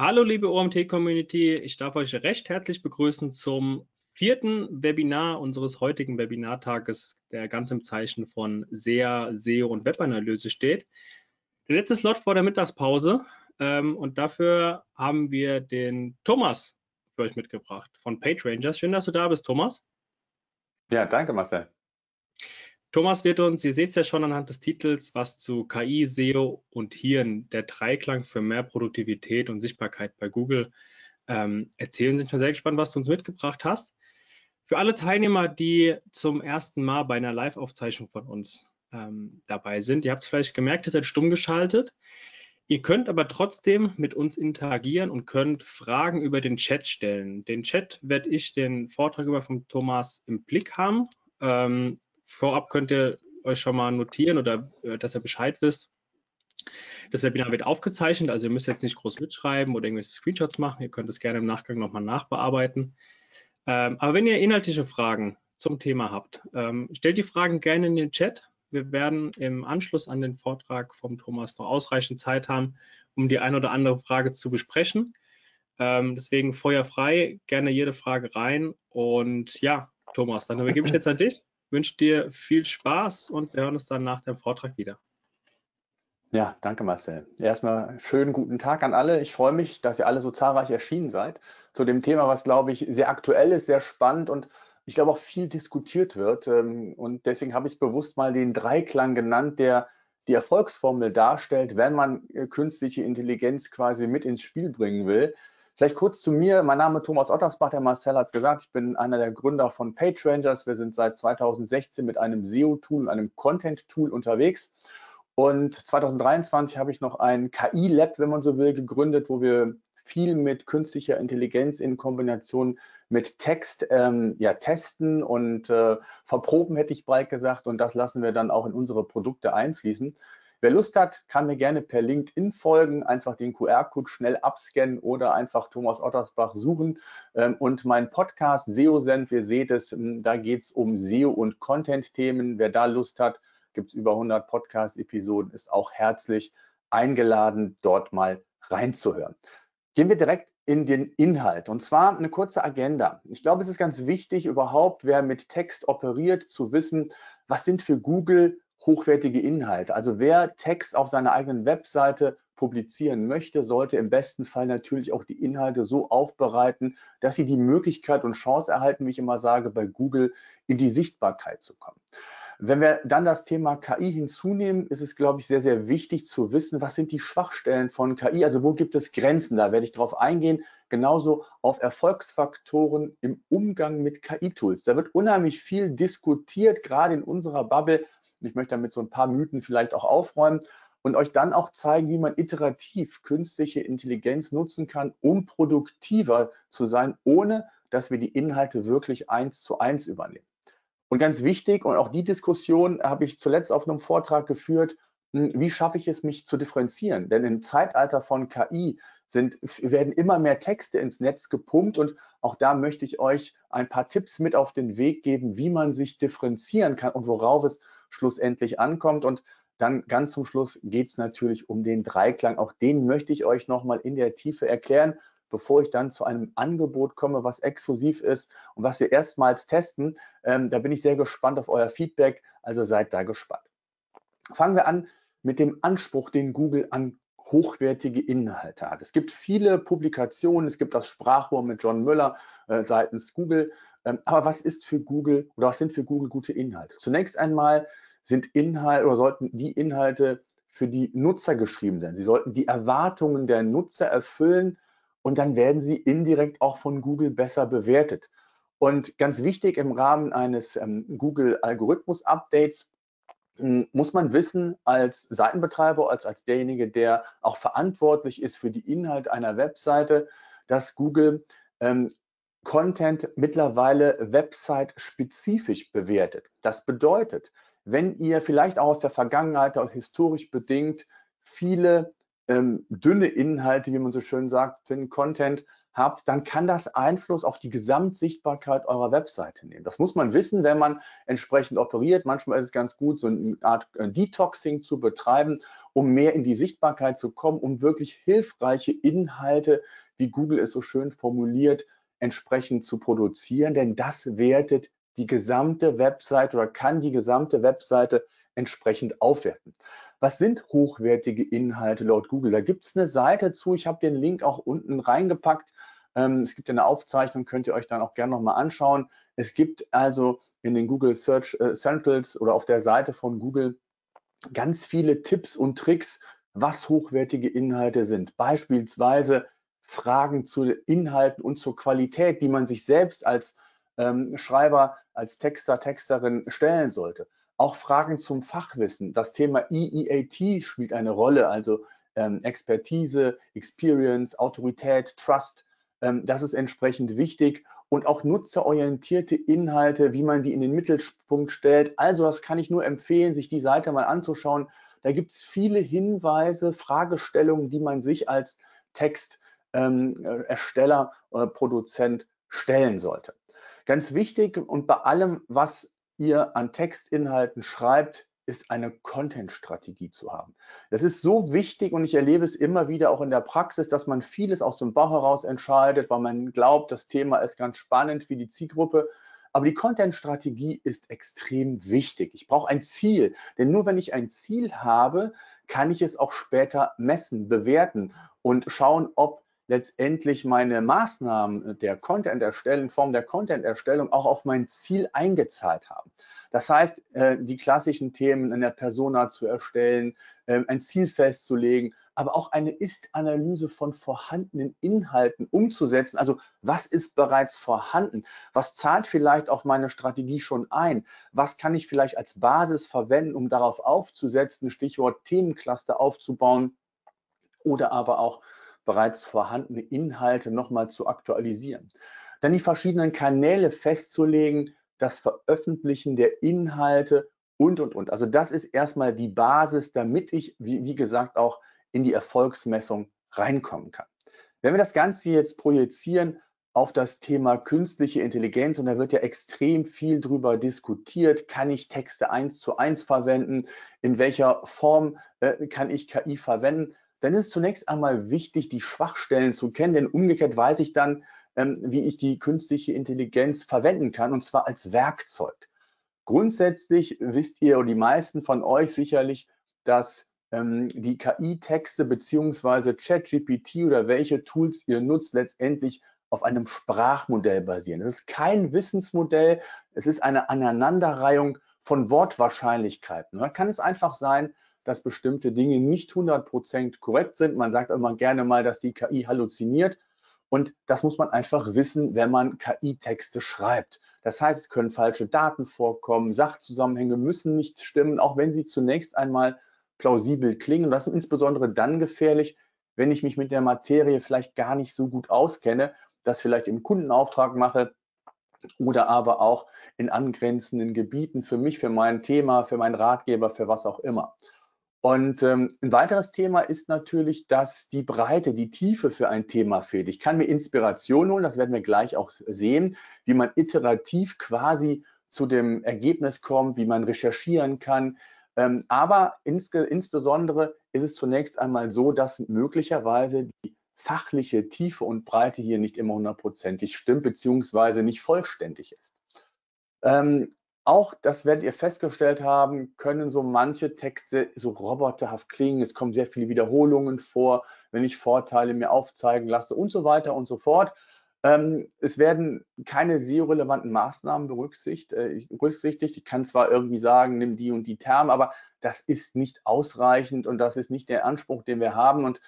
Hallo liebe OMT-Community, ich darf euch recht herzlich begrüßen zum vierten Webinar unseres heutigen Webinartages, der ganz im Zeichen von SEA, SEO und Webanalyse steht. Der letzte Slot vor der Mittagspause ähm, und dafür haben wir den Thomas für euch mitgebracht von PageRangers. Schön, dass du da bist, Thomas. Ja, danke Marcel. Thomas wird uns, ihr seht es ja schon anhand des Titels, was zu KI, SEO und Hirn, der Dreiklang für mehr Produktivität und Sichtbarkeit bei Google ähm, erzählen. Sind schon sehr gespannt, was du uns mitgebracht hast. Für alle Teilnehmer, die zum ersten Mal bei einer Live-Aufzeichnung von uns ähm, dabei sind, ihr habt es vielleicht gemerkt, ihr seid stumm geschaltet. Ihr könnt aber trotzdem mit uns interagieren und könnt Fragen über den Chat stellen. Den Chat werde ich den Vortrag über von Thomas im Blick haben. Ähm, vorab könnt ihr euch schon mal notieren oder äh, dass ihr Bescheid wisst. Das Webinar wird aufgezeichnet, also ihr müsst jetzt nicht groß mitschreiben oder irgendwelche Screenshots machen. Ihr könnt es gerne im Nachgang nochmal nachbearbeiten. Ähm, aber wenn ihr inhaltliche Fragen zum Thema habt, ähm, stellt die Fragen gerne in den Chat. Wir werden im Anschluss an den Vortrag vom Thomas noch ausreichend Zeit haben, um die eine oder andere Frage zu besprechen. Ähm, deswegen Feuer frei, gerne jede Frage rein. Und ja, Thomas, dann übergebe ich jetzt an dich wünsche dir viel Spaß und wir hören uns dann nach dem Vortrag wieder. Ja, danke Marcel. Erstmal schönen guten Tag an alle. Ich freue mich, dass ihr alle so zahlreich erschienen seid zu dem Thema, was, glaube ich, sehr aktuell ist, sehr spannend und ich glaube auch viel diskutiert wird. Ähm, und deswegen habe ich es bewusst mal den Dreiklang genannt, der die Erfolgsformel darstellt, wenn man äh, künstliche Intelligenz quasi mit ins Spiel bringen will. Vielleicht kurz zu mir. Mein Name ist Thomas Ottersbach, der Marcel hat es gesagt. Ich bin einer der Gründer von PageRangers. Wir sind seit 2016 mit einem SEO-Tool und einem Content-Tool unterwegs. Und 2023 habe ich noch ein KI-Lab, wenn man so will, gegründet, wo wir viel mit künstlicher Intelligenz in Kombination mit Text ähm, ja, testen und äh, verproben, hätte ich bald gesagt. Und das lassen wir dann auch in unsere Produkte einfließen. Wer Lust hat, kann mir gerne per LinkedIn folgen, einfach den QR-Code schnell abscannen oder einfach Thomas Ottersbach suchen. Ähm, und mein Podcast SEO-Senf, ihr seht es, da geht es um SEO und Content-Themen. Wer da Lust hat, gibt es über 100 Podcast-Episoden, ist auch herzlich eingeladen, dort mal reinzuhören. Gehen wir direkt in den Inhalt. Und zwar eine kurze Agenda. Ich glaube, es ist ganz wichtig, überhaupt, wer mit Text operiert, zu wissen, was sind für Google hochwertige Inhalte. Also wer Text auf seiner eigenen Webseite publizieren möchte, sollte im besten Fall natürlich auch die Inhalte so aufbereiten, dass sie die Möglichkeit und Chance erhalten, wie ich immer sage, bei Google in die Sichtbarkeit zu kommen. Wenn wir dann das Thema KI hinzunehmen, ist es, glaube ich, sehr, sehr wichtig zu wissen, was sind die Schwachstellen von KI, also wo gibt es Grenzen, da werde ich darauf eingehen, genauso auf Erfolgsfaktoren im Umgang mit KI-Tools. Da wird unheimlich viel diskutiert, gerade in unserer Bubble, und ich möchte damit so ein paar Mythen vielleicht auch aufräumen und euch dann auch zeigen, wie man iterativ künstliche Intelligenz nutzen kann, um produktiver zu sein, ohne dass wir die Inhalte wirklich eins zu eins übernehmen. Und ganz wichtig, und auch die Diskussion habe ich zuletzt auf einem Vortrag geführt, hm, wie schaffe ich es, mich zu differenzieren? Denn im Zeitalter von KI sind, werden immer mehr Texte ins Netz gepumpt und auch da möchte ich euch ein paar Tipps mit auf den Weg geben, wie man sich differenzieren kann und worauf es schlussendlich ankommt. Und dann ganz zum Schluss geht es natürlich um den Dreiklang. Auch den möchte ich euch nochmal in der Tiefe erklären, bevor ich dann zu einem Angebot komme, was exklusiv ist und was wir erstmals testen. Ähm, da bin ich sehr gespannt auf euer Feedback, also seid da gespannt. Fangen wir an mit dem Anspruch, den Google an hochwertige Inhalte hat. Es gibt viele Publikationen, es gibt das Sprachrohr mit John Müller äh, seitens Google. Aber was ist für Google oder was sind für Google gute Inhalte? Zunächst einmal sind Inhalte oder sollten die Inhalte für die Nutzer geschrieben sein. Sie sollten die Erwartungen der Nutzer erfüllen und dann werden sie indirekt auch von Google besser bewertet. Und ganz wichtig im Rahmen eines ähm, Google-Algorithmus-Updates hm, muss man wissen, als Seitenbetreiber, als, als derjenige, der auch verantwortlich ist für die Inhalte einer Webseite, dass Google ähm, Content mittlerweile website-spezifisch bewertet. Das bedeutet, wenn ihr vielleicht auch aus der Vergangenheit, auch historisch bedingt, viele ähm, dünne Inhalte, wie man so schön sagt, den Content habt, dann kann das Einfluss auf die Gesamtsichtbarkeit eurer Webseite nehmen. Das muss man wissen, wenn man entsprechend operiert. Manchmal ist es ganz gut, so eine Art äh, Detoxing zu betreiben, um mehr in die Sichtbarkeit zu kommen, um wirklich hilfreiche Inhalte, wie Google es so schön formuliert, entsprechend zu produzieren, denn das wertet die gesamte Webseite oder kann die gesamte Webseite entsprechend aufwerten. Was sind hochwertige Inhalte laut Google? Da gibt es eine Seite zu, ich habe den Link auch unten reingepackt. Ähm, es gibt eine Aufzeichnung, könnt ihr euch dann auch gerne nochmal anschauen. Es gibt also in den Google Search äh, Centrals oder auf der Seite von Google ganz viele Tipps und Tricks, was hochwertige Inhalte sind. Beispielsweise Fragen zu Inhalten und zur Qualität, die man sich selbst als ähm, Schreiber, als Texter, Texterin stellen sollte. Auch Fragen zum Fachwissen. Das Thema EEAT spielt eine Rolle, also ähm, Expertise, Experience, Autorität, Trust. Ähm, das ist entsprechend wichtig und auch nutzerorientierte Inhalte, wie man die in den Mittelpunkt stellt. Also das kann ich nur empfehlen, sich die Seite mal anzuschauen. Da gibt es viele Hinweise, Fragestellungen, die man sich als Textersteller ähm, oder Produzent stellen sollte. Ganz wichtig und bei allem, was ihr an Textinhalten schreibt, ist eine Content-Strategie zu haben. Das ist so wichtig und ich erlebe es immer wieder auch in der Praxis, dass man vieles aus dem Bauch heraus entscheidet, weil man glaubt, das Thema ist ganz spannend für die Zielgruppe. Aber die Content-Strategie ist extrem wichtig. Ich brauche ein Ziel, denn nur wenn ich ein Ziel habe, kann ich es auch später messen, bewerten und schauen, ob letztendlich meine Maßnahmen der Content-Erstellung, Form der Content-Erstellung auch auf mein Ziel eingezahlt haben. Das heißt, äh, die klassischen Themen in der Persona zu erstellen, ähm, ein Ziel festzulegen, aber auch eine Ist-Analyse von vorhandenen Inhalten umzusetzen. Also was ist bereits vorhanden? Was zahlt vielleicht auf meine Strategie schon ein? Was kann ich vielleicht als Basis verwenden, um darauf aufzusetzen? Stichwort Themencluster aufzubauen oder aber auch bereits vorhandene Inhalte nochmal zu aktualisieren. Dann die verschiedenen Kanäle festzulegen, das Veröffentlichen der Inhalte und, und, und. Also das ist erstmal die Basis, damit ich, wie, wie gesagt, auch in die Erfolgsmessung reinkommen kann. Wenn wir das Ganze jetzt projizieren auf das Thema künstliche Intelligenz, und da wird ja extrem viel drüber diskutiert, kann ich Texte eins zu eins verwenden, in welcher Form äh, kann ich KI verwenden, dann ist es zunächst einmal wichtig, die Schwachstellen zu kennen, denn umgekehrt weiß ich dann, ähm, wie ich die künstliche Intelligenz verwenden kann, und zwar als Werkzeug. Grundsätzlich wisst ihr, und die meisten von euch sicherlich, dass ähm, die KI-Texte beziehungsweise ChatGPT oder welche Tools ihr nutzt, letztendlich auf einem Sprachmodell basieren. Es ist kein Wissensmodell, es ist eine Aneinanderreihung von Wortwahrscheinlichkeiten. Da kann es einfach sein, dass bestimmte Dinge nicht 100% korrekt sind. Man sagt immer gerne mal, dass die KI halluziniert. Und das muss man einfach wissen, wenn man KI-Texte schreibt. Das heißt, es können falsche Daten vorkommen, Sachzusammenhänge müssen nicht stimmen, auch wenn sie zunächst einmal plausibel klingen. Und das ist insbesondere dann gefährlich, wenn ich mich mit der Materie vielleicht gar nicht so gut auskenne, das vielleicht im Kundenauftrag mache oder aber auch in angrenzenden Gebieten für mich, für mein Thema, für meinen Ratgeber, für was auch immer. Und ähm, ein weiteres Thema ist natürlich, dass die Breite, die Tiefe für ein Thema fehlt. Ich kann mir Inspiration holen, das werden wir gleich auch sehen, wie man iterativ quasi zu dem Ergebnis kommt, wie man recherchieren kann. Ähm, aber ins, insbesondere ist es zunächst einmal so, dass möglicherweise die fachliche Tiefe und Breite hier nicht immer hundertprozentig stimmt, beziehungsweise nicht vollständig ist. Ähm, auch, das werdet ihr festgestellt haben, können so manche Texte so roboterhaft klingen. Es kommen sehr viele Wiederholungen vor, wenn ich Vorteile mir aufzeigen lasse und so weiter und so fort. Ähm, es werden keine SEO-relevanten Maßnahmen berücksichtigt, äh, berücksichtigt. Ich kann zwar irgendwie sagen, nimm die und die Terme, aber das ist nicht ausreichend und das ist nicht der Anspruch, den wir haben. Und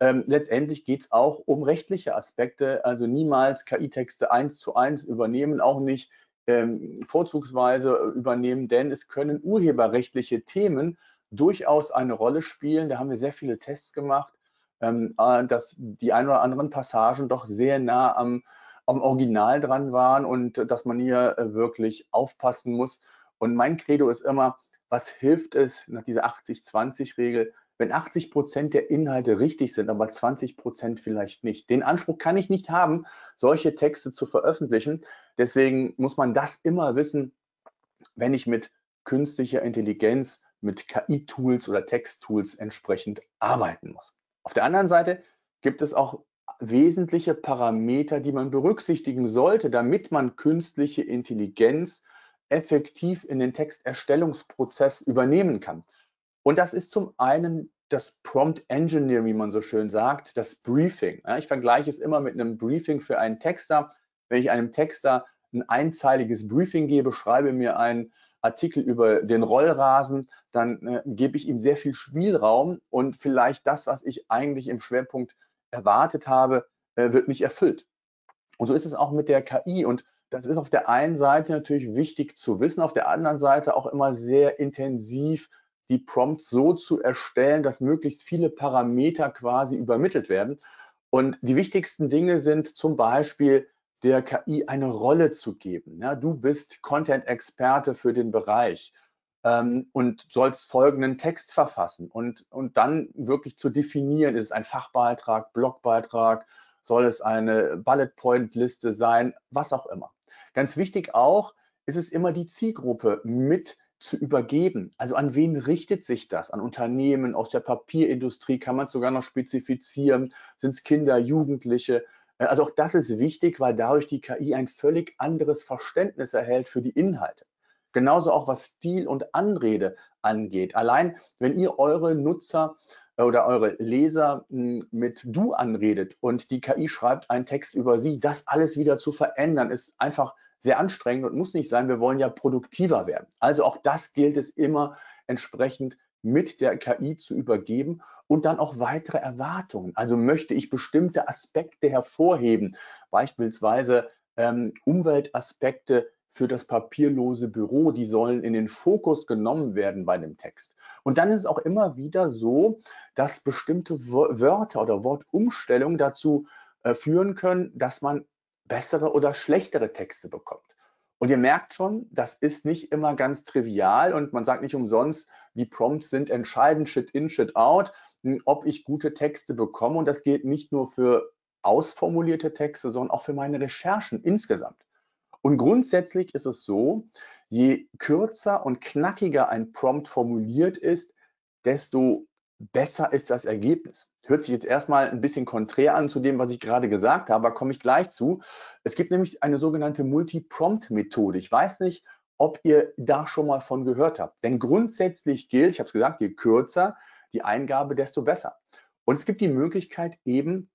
ähm, letztendlich geht es auch um rechtliche Aspekte, also niemals KI-Texte eins zu eins übernehmen, auch nicht ähm, vorzugsweise übernehmen, denn es können urheberrechtliche Themen durchaus eine Rolle spielen. Da haben wir sehr viele Tests gemacht, ähm, äh, dass die ein oder anderen Passagen doch sehr nah am, am Original dran waren und dass man hier äh, wirklich aufpassen muss. Und mein Credo ist immer, was hilft es nach dieser 80-20-Regel? Wenn 80 Prozent der Inhalte richtig sind, aber 20 Prozent vielleicht nicht. Den Anspruch kann ich nicht haben, solche Texte zu veröffentlichen. Deswegen muss man das immer wissen, wenn ich mit künstlicher Intelligenz, mit KI-Tools oder Text-Tools entsprechend arbeiten muss. Auf der anderen Seite gibt es auch wesentliche Parameter, die man berücksichtigen sollte, damit man künstliche Intelligenz effektiv in den Texterstellungsprozess übernehmen kann. Und das ist zum einen das Prompt Engineering, wie man so schön sagt, das Briefing. Ich vergleiche es immer mit einem Briefing für einen Texter. Wenn ich einem Texter ein einzeiliges Briefing gebe, schreibe mir einen Artikel über den Rollrasen, dann äh, gebe ich ihm sehr viel Spielraum und vielleicht das, was ich eigentlich im Schwerpunkt erwartet habe, äh, wird nicht erfüllt. Und so ist es auch mit der KI. Und das ist auf der einen Seite natürlich wichtig zu wissen, auf der anderen Seite auch immer sehr intensiv die Prompts so zu erstellen, dass möglichst viele Parameter quasi übermittelt werden. Und die wichtigsten Dinge sind zum Beispiel der KI eine Rolle zu geben. Ja, du bist Content-Experte für den Bereich ähm, und sollst folgenden Text verfassen und, und dann wirklich zu definieren, ist es ein Fachbeitrag, Blogbeitrag, soll es eine Bullet-Point-Liste sein, was auch immer. Ganz wichtig auch ist es immer die Zielgruppe mit zu übergeben. Also an wen richtet sich das? An Unternehmen aus der Papierindustrie kann man es sogar noch spezifizieren. Sind es Kinder, Jugendliche? Äh, also auch das ist wichtig, weil dadurch die KI ein völlig anderes Verständnis erhält für die Inhalte. Genauso auch was Stil und Anrede angeht. Allein wenn ihr eure Nutzer äh, oder eure Leser hm, mit Du anredet und die KI schreibt einen Text über sie, das alles wieder zu verändern, ist einfach sehr anstrengend und muss nicht sein. Wir wollen ja produktiver werden. Also auch das gilt es immer entsprechend mit der KI zu übergeben und dann auch weitere Erwartungen. Also möchte ich bestimmte Aspekte hervorheben, beispielsweise ähm, Umweltaspekte für das papierlose Büro, die sollen in den Fokus genommen werden bei dem Text. Und dann ist es auch immer wieder so, dass bestimmte Wörter oder Wortumstellungen dazu äh, führen können, dass man bessere oder schlechtere Texte bekommt. Und ihr merkt schon, das ist nicht immer ganz trivial und man sagt nicht umsonst, die Prompts sind entscheidend, Shit in, Shit out, hm, ob ich gute Texte bekomme. Und das gilt nicht nur für ausformulierte Texte, sondern auch für meine Recherchen insgesamt. Und grundsätzlich ist es so, je kürzer und knackiger ein Prompt formuliert ist, desto besser ist das Ergebnis. Hört sich jetzt erstmal ein bisschen konträr an zu dem, was ich gerade gesagt habe, komme ich gleich zu. Es gibt nämlich eine sogenannte Multi-Prompt-Methode. Ich weiß nicht, ob ihr da schon mal von gehört habt. Denn grundsätzlich gilt, ich habe es gesagt, je kürzer die Eingabe, desto besser. Und es gibt die Möglichkeit, eben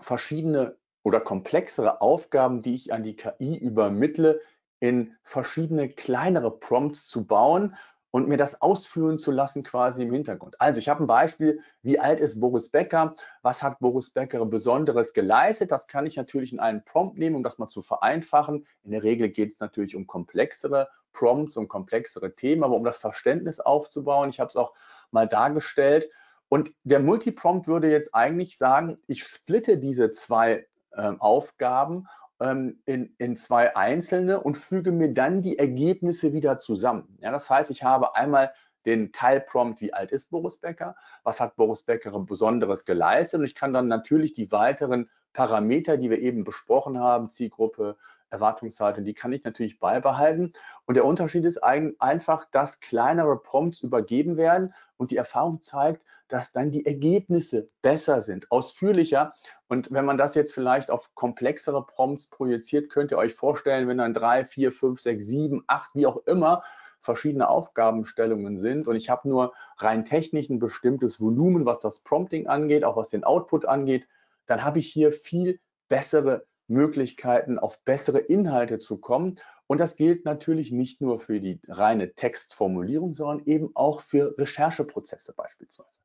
verschiedene oder komplexere Aufgaben, die ich an die KI übermittle, in verschiedene kleinere Prompts zu bauen und mir das ausführen zu lassen quasi im Hintergrund. Also ich habe ein Beispiel, wie alt ist Boris Becker? Was hat Boris Becker Besonderes geleistet? Das kann ich natürlich in einen Prompt nehmen, um das mal zu vereinfachen. In der Regel geht es natürlich um komplexere Prompts, um komplexere Themen, aber um das Verständnis aufzubauen. Ich habe es auch mal dargestellt. Und der Multiprompt würde jetzt eigentlich sagen, ich splitte diese zwei äh, Aufgaben ähm, in, in zwei einzelne und füge mir dann die Ergebnisse wieder zusammen. Ja, das heißt, ich habe einmal den Teilprompt, wie alt ist Boris Becker, was hat Boris Becker Besonderes geleistet und ich kann dann natürlich die weiteren Parameter, die wir eben besprochen haben, Zielgruppe, Erwartungshaltung, die kann ich natürlich beibehalten. Und der Unterschied ist einfach, dass kleinere Prompts übergeben werden und die Erfahrung zeigt, dass dann die Ergebnisse besser sind, ausführlicher. Und wenn man das jetzt vielleicht auf komplexere Prompts projiziert, könnt ihr euch vorstellen, wenn dann drei, vier, fünf, sechs, sieben, acht, wie auch immer, verschiedene Aufgabenstellungen sind und ich habe nur rein technisch ein bestimmtes Volumen, was das Prompting angeht, auch was den Output angeht, dann habe ich hier viel bessere Möglichkeiten, auf bessere Inhalte zu kommen. Und das gilt natürlich nicht nur für die reine Textformulierung, sondern eben auch für Rechercheprozesse beispielsweise.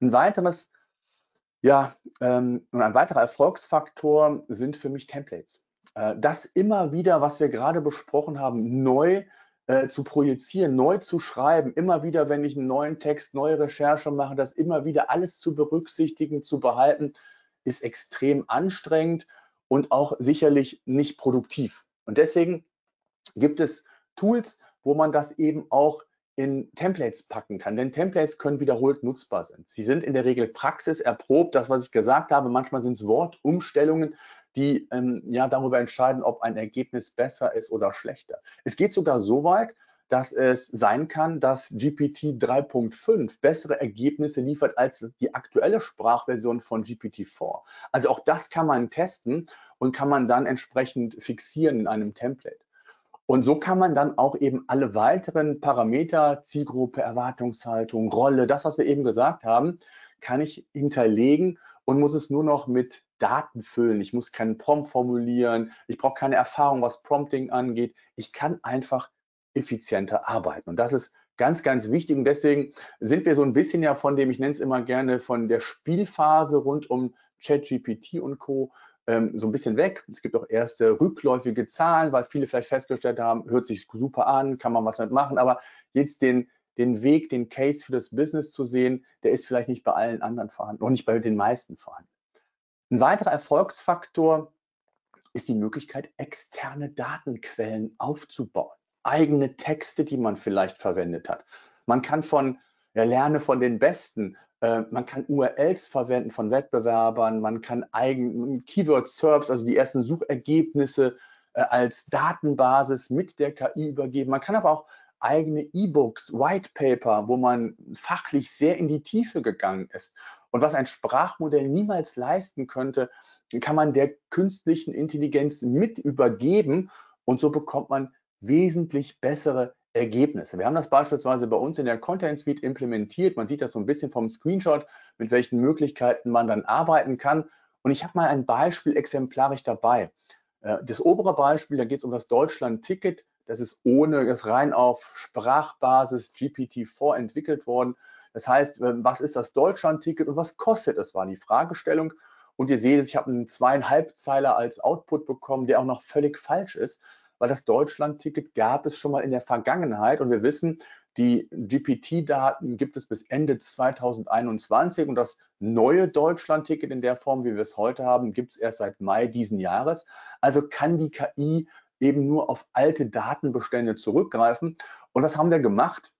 Ein weiteres, ja, ähm, ein weiterer Erfolgsfaktor sind für mich Templates. Äh, das immer wieder, was wir gerade besprochen haben, neu äh, zu projizieren, neu zu schreiben, immer wieder, wenn ich einen neuen Text, neue Recherche mache, das immer wieder alles zu berücksichtigen, zu behalten, ist extrem anstrengend und auch sicherlich nicht produktiv. Und deswegen gibt es Tools, wo man das eben auch in Templates packen kann. Denn Templates können wiederholt nutzbar sein. Sie sind in der Regel praxiserprobt. Das, was ich gesagt habe, manchmal sind es Wortumstellungen, die ähm, ja darüber entscheiden, ob ein Ergebnis besser ist oder schlechter. Es geht sogar so weit, dass es sein kann, dass GPT 3.5 bessere Ergebnisse liefert als die aktuelle Sprachversion von GPT-4. Also auch das kann man testen und kann man dann entsprechend fixieren in einem Template. Und so kann man dann auch eben alle weiteren Parameter, Zielgruppe, Erwartungshaltung, Rolle, das, was wir eben gesagt haben, kann ich hinterlegen und muss es nur noch mit Daten füllen. Ich muss keinen Prompt formulieren. Ich brauche keine Erfahrung, was Prompting angeht. Ich kann einfach effizienter arbeiten. Und das ist ganz, ganz wichtig. Und deswegen sind wir so ein bisschen ja von dem, ich nenne es immer gerne, von der Spielphase rund um ChatGPT und Co. Ähm, so ein bisschen weg. Es gibt auch erste rückläufige Zahlen, weil viele vielleicht festgestellt haben, hört sich super an, kann man was mitmachen. Aber jetzt den, den Weg, den Case für das Business zu sehen, der ist vielleicht nicht bei allen anderen vorhanden und nicht bei den meisten vorhanden. Ein weiterer Erfolgsfaktor ist die Möglichkeit, externe Datenquellen aufzubauen eigene Texte, die man vielleicht verwendet hat. Man kann von, ja, lerne von den Besten, äh, man kann URLs verwenden von Wettbewerbern, man kann eigen Keyword SERPs, also die ersten Suchergebnisse äh, als Datenbasis mit der KI übergeben. Man kann aber auch eigene E-Books, White Paper, wo man fachlich sehr in die Tiefe gegangen ist. Und was ein Sprachmodell niemals leisten könnte, kann man der künstlichen Intelligenz mit übergeben und so bekommt man wesentlich bessere Ergebnisse. Wir haben das beispielsweise bei uns in der Content Suite implementiert. Man sieht das so ein bisschen vom Screenshot, mit welchen Möglichkeiten man dann arbeiten kann. Und ich habe mal ein Beispiel exemplarisch dabei. Äh, das obere Beispiel, da geht es um das Deutschland-Ticket. Das ist ohne, das rein auf Sprachbasis GPT-4 entwickelt worden. Das heißt, äh, was ist das Deutschland-Ticket und was kostet es, war die Fragestellung. Und ihr seht, ich habe einen zweieinhalb Zeiler als Output bekommen, der auch noch völlig falsch ist weil das Deutschland-Ticket gab es schon mal in der Vergangenheit und wir wissen, die GPT-Daten gibt es bis Ende 2021 und das neue Deutschland-Ticket in der Form, wie wir es heute haben, gibt es erst seit Mai diesen Jahres. Also kann die KI eben nur auf alte Datenbestände zurückgreifen und das haben wir gemacht.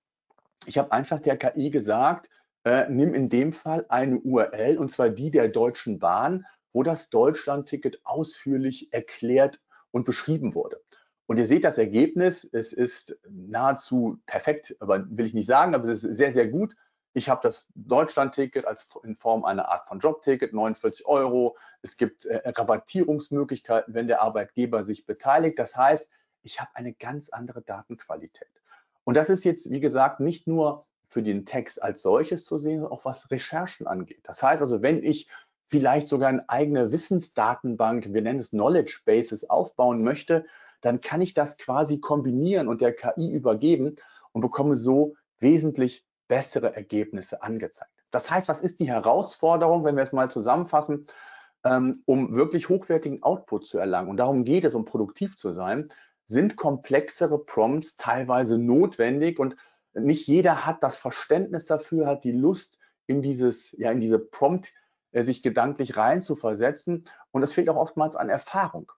Ich habe einfach der KI gesagt, äh, nimm in dem Fall eine URL und zwar die der Deutschen Bahn, wo das Deutschland-Ticket ausführlich erklärt und beschrieben wurde. Und ihr seht das Ergebnis, es ist nahezu perfekt, aber will ich nicht sagen, aber es ist sehr, sehr gut. Ich habe das Deutschland-Ticket in Form einer Art von Jobticket, 49 Euro. Es gibt äh, Rabattierungsmöglichkeiten, wenn der Arbeitgeber sich beteiligt. Das heißt, ich habe eine ganz andere Datenqualität. Und das ist jetzt, wie gesagt, nicht nur für den Text als solches zu sehen, sondern auch was Recherchen angeht. Das heißt also, wenn ich vielleicht sogar eine eigene Wissensdatenbank, wir nennen es Knowledge Bases, aufbauen möchte, dann kann ich das quasi kombinieren und der KI übergeben und bekomme so wesentlich bessere Ergebnisse angezeigt. Das heißt, was ist die Herausforderung, wenn wir es mal zusammenfassen, ähm, um wirklich hochwertigen Output zu erlangen? Und darum geht es, um produktiv zu sein, sind komplexere Prompts teilweise notwendig und nicht jeder hat das Verständnis dafür, hat die Lust, in dieses, ja, in diese Prompt äh, sich gedanklich rein zu versetzen. Und es fehlt auch oftmals an Erfahrung.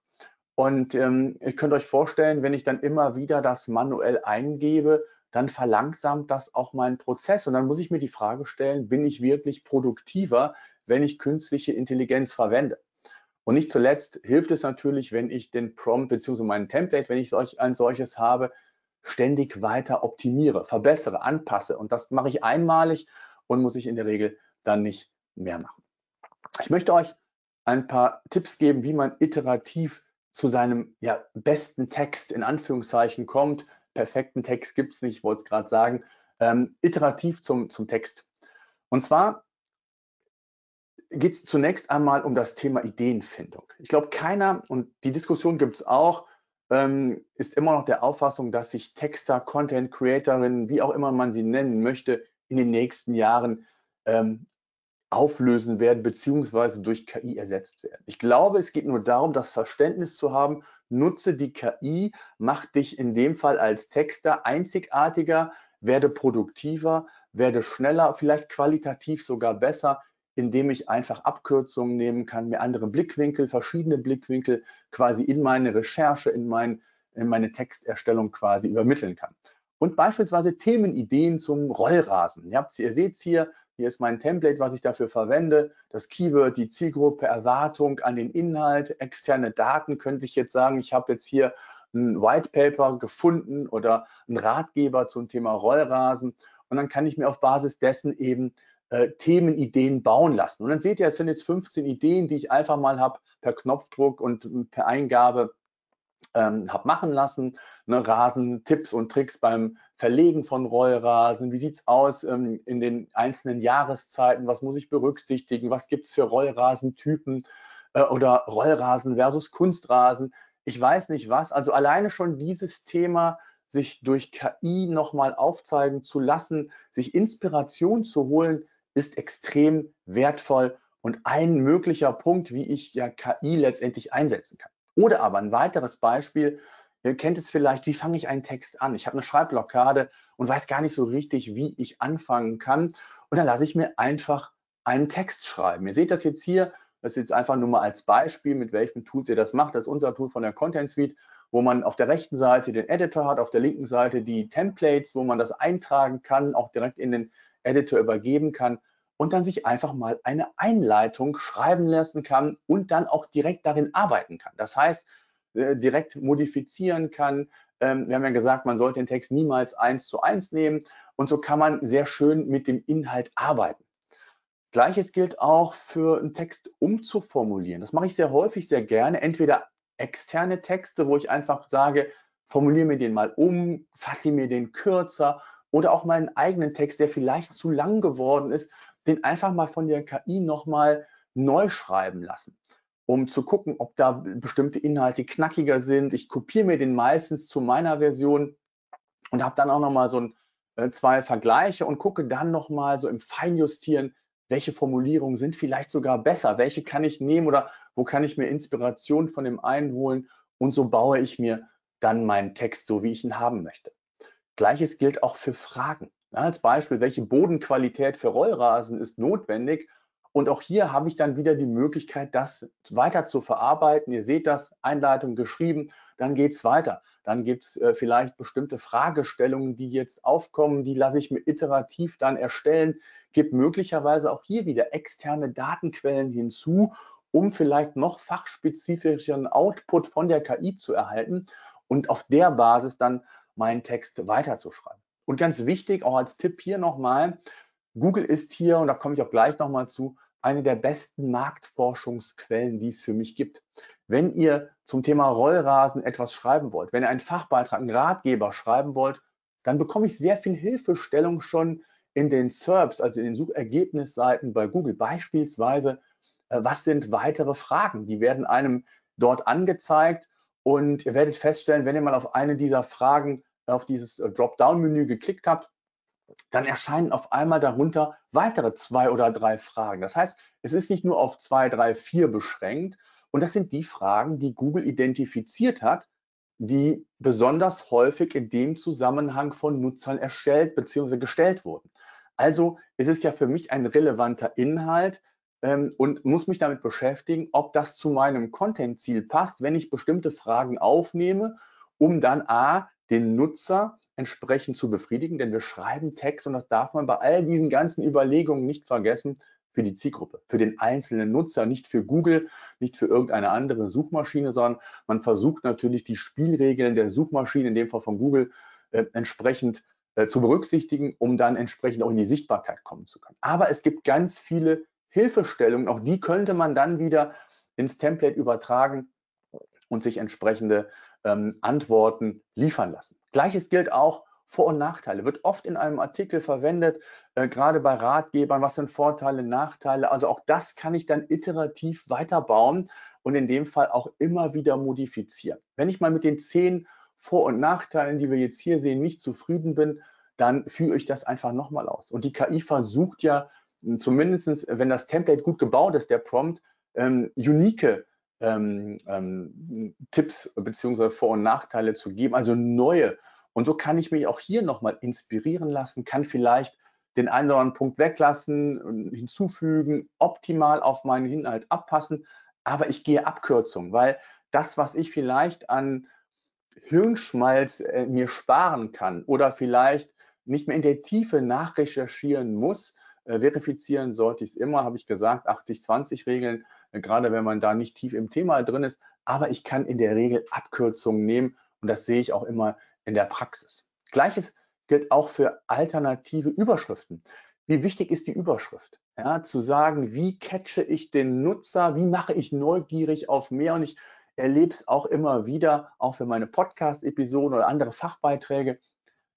Und ähm, ihr könnt euch vorstellen, wenn ich dann immer wieder das manuell eingebe, dann verlangsamt das auch meinen Prozess. Und dann muss ich mir die Frage stellen, bin ich wirklich produktiver, wenn ich künstliche Intelligenz verwende? Und nicht zuletzt hilft es natürlich, wenn ich den Prompt bzw. mein Template, wenn ich solch, ein solches habe, ständig weiter optimiere, verbessere, anpasse. Und das mache ich einmalig und muss ich in der Regel dann nicht mehr machen. Ich möchte euch ein paar Tipps geben, wie man iterativ zu seinem ja, besten Text in Anführungszeichen kommt. Perfekten Text gibt es nicht, ich wollte es gerade sagen. Ähm, iterativ zum, zum Text. Und zwar geht es zunächst einmal um das Thema Ideenfindung. Ich glaube, keiner, und die Diskussion gibt es auch, ähm, ist immer noch der Auffassung, dass sich Texter, Content Creatorinnen, wie auch immer man sie nennen möchte, in den nächsten Jahren ähm, auflösen werden beziehungsweise durch KI ersetzt werden. Ich glaube, es geht nur darum, das Verständnis zu haben, nutze die KI, mach dich in dem Fall als Texter einzigartiger, werde produktiver, werde schneller, vielleicht qualitativ sogar besser, indem ich einfach Abkürzungen nehmen kann, mir andere Blickwinkel, verschiedene Blickwinkel quasi in meine Recherche, in, mein, in meine Texterstellung quasi übermitteln kann. und beispielsweise Themenideen zum Rollrasen. Ihr, ihr seht hier, hier ist mein Template, was ich dafür verwende. Das Keyword, die Zielgruppe, Erwartung an den Inhalt, externe Daten könnte ich jetzt sagen. Ich habe jetzt hier ein White Paper gefunden oder einen Ratgeber zum Thema Rollrasen. Und dann kann ich mir auf Basis dessen eben äh, Themenideen bauen lassen. Und dann seht ihr, es sind jetzt 15 Ideen, die ich einfach mal habe per Knopfdruck und per Eingabe ähm, habe machen lassen. Ne, Rasen, Tipps und Tricks beim Verlegen von Rollrasen. Wie sieht es aus ähm, in den einzelnen Jahreszeiten? Was muss ich berücksichtigen? Was gibt es für Rollrasentypen äh, oder Rollrasen versus Kunstrasen? Ich weiß nicht was. Also alleine schon dieses Thema sich durch KI nochmal aufzeigen zu lassen, sich Inspiration zu holen, ist extrem wertvoll und ein möglicher Punkt, wie ich ja KI letztendlich einsetzen kann. Oder aber ein weiteres Beispiel, ihr kennt es vielleicht, wie fange ich einen Text an? Ich habe eine Schreibblockade und weiß gar nicht so richtig, wie ich anfangen kann. Und dann lasse ich mir einfach einen Text schreiben. Ihr seht das jetzt hier, das ist jetzt einfach nur mal als Beispiel, mit welchem Tool ihr das macht. Das ist unser Tool von der Content Suite, wo man auf der rechten Seite den Editor hat, auf der linken Seite die Templates, wo man das eintragen kann, auch direkt in den Editor übergeben kann und dann sich einfach mal eine Einleitung schreiben lassen kann und dann auch direkt darin arbeiten kann. Das heißt, äh, direkt modifizieren kann. Ähm, wir haben ja gesagt, man sollte den Text niemals eins zu eins nehmen und so kann man sehr schön mit dem Inhalt arbeiten. Gleiches gilt auch für einen Text umzuformulieren. Das mache ich sehr häufig, sehr gerne. Entweder externe Texte, wo ich einfach sage, formuliere mir den mal um, fasse mir den kürzer oder auch meinen eigenen Text, der vielleicht zu lang geworden ist, den einfach mal von der KI nochmal neu schreiben lassen, um zu gucken, ob da bestimmte Inhalte knackiger sind. Ich kopiere mir den meistens zu meiner Version und habe dann auch nochmal so ein, äh, zwei Vergleiche und gucke dann nochmal so im Feinjustieren, welche Formulierungen sind vielleicht sogar besser, welche kann ich nehmen oder wo kann ich mir Inspiration von dem einen holen und so baue ich mir dann meinen Text so, wie ich ihn haben möchte. Gleiches gilt auch für Fragen. Ja, als Beispiel, welche Bodenqualität für Rollrasen ist notwendig? Und auch hier habe ich dann wieder die Möglichkeit, das weiter zu verarbeiten. Ihr seht das, Einleitung geschrieben, dann geht es weiter. Dann gibt es äh, vielleicht bestimmte Fragestellungen, die jetzt aufkommen, die lasse ich mir iterativ dann erstellen. Gibt möglicherweise auch hier wieder externe Datenquellen hinzu, um vielleicht noch fachspezifischeren Output von der KI zu erhalten und auf der Basis dann meinen Text weiterzuschreiben. Und ganz wichtig, auch als Tipp hier nochmal, Google ist hier, und da komme ich auch gleich nochmal zu, eine der besten Marktforschungsquellen, die es für mich gibt. Wenn ihr zum Thema Rollrasen etwas schreiben wollt, wenn ihr einen Fachbeitrag, einen Ratgeber schreiben wollt, dann bekomme ich sehr viel Hilfestellung schon in den SERPs, also in den Suchergebnisseiten bei Google. Beispielsweise, äh, was sind weitere Fragen? Die werden einem dort angezeigt und ihr werdet feststellen, wenn ihr mal auf eine dieser Fragen auf dieses äh, Dropdown-Menü geklickt habt, dann erscheinen auf einmal darunter weitere zwei oder drei Fragen. Das heißt, es ist nicht nur auf zwei, drei, vier beschränkt. Und das sind die Fragen, die Google identifiziert hat, die besonders häufig in dem Zusammenhang von Nutzern erstellt bzw. gestellt wurden. Also ist es ja für mich ein relevanter Inhalt ähm, und muss mich damit beschäftigen, ob das zu meinem Content-Ziel passt, wenn ich bestimmte Fragen aufnehme, um dann A, den Nutzer entsprechend zu befriedigen, denn wir schreiben Text und das darf man bei all diesen ganzen Überlegungen nicht vergessen für die Zielgruppe, für den einzelnen Nutzer, nicht für Google, nicht für irgendeine andere Suchmaschine, sondern man versucht natürlich die Spielregeln der Suchmaschine, in dem Fall von Google, äh, entsprechend äh, zu berücksichtigen, um dann entsprechend auch in die Sichtbarkeit kommen zu können. Aber es gibt ganz viele Hilfestellungen, auch die könnte man dann wieder ins Template übertragen und sich entsprechende ähm, Antworten liefern lassen. Gleiches gilt auch vor- und Nachteile. Wird oft in einem Artikel verwendet, äh, gerade bei Ratgebern, was sind Vorteile, Nachteile. Also auch das kann ich dann iterativ weiterbauen und in dem Fall auch immer wieder modifizieren. Wenn ich mal mit den zehn Vor- und Nachteilen, die wir jetzt hier sehen, nicht zufrieden bin, dann führe ich das einfach nochmal aus. Und die KI versucht ja zumindest, wenn das Template gut gebaut ist, der Prompt, ähm, unique ähm, ähm, Tipps bzw. Vor- und Nachteile zu geben, also neue. Und so kann ich mich auch hier nochmal inspirieren lassen, kann vielleicht den einen oder anderen Punkt weglassen, hinzufügen, optimal auf meinen Inhalt abpassen, aber ich gehe Abkürzungen, weil das, was ich vielleicht an Hirnschmalz äh, mir sparen kann oder vielleicht nicht mehr in der Tiefe nachrecherchieren muss. Äh, verifizieren sollte ich es immer, habe ich gesagt, 80-20-Regeln, äh, gerade wenn man da nicht tief im Thema drin ist. Aber ich kann in der Regel Abkürzungen nehmen und das sehe ich auch immer in der Praxis. Gleiches gilt auch für alternative Überschriften. Wie wichtig ist die Überschrift? Ja, zu sagen, wie catche ich den Nutzer, wie mache ich neugierig auf mehr? Und ich erlebe es auch immer wieder, auch für meine Podcast-Episoden oder andere Fachbeiträge.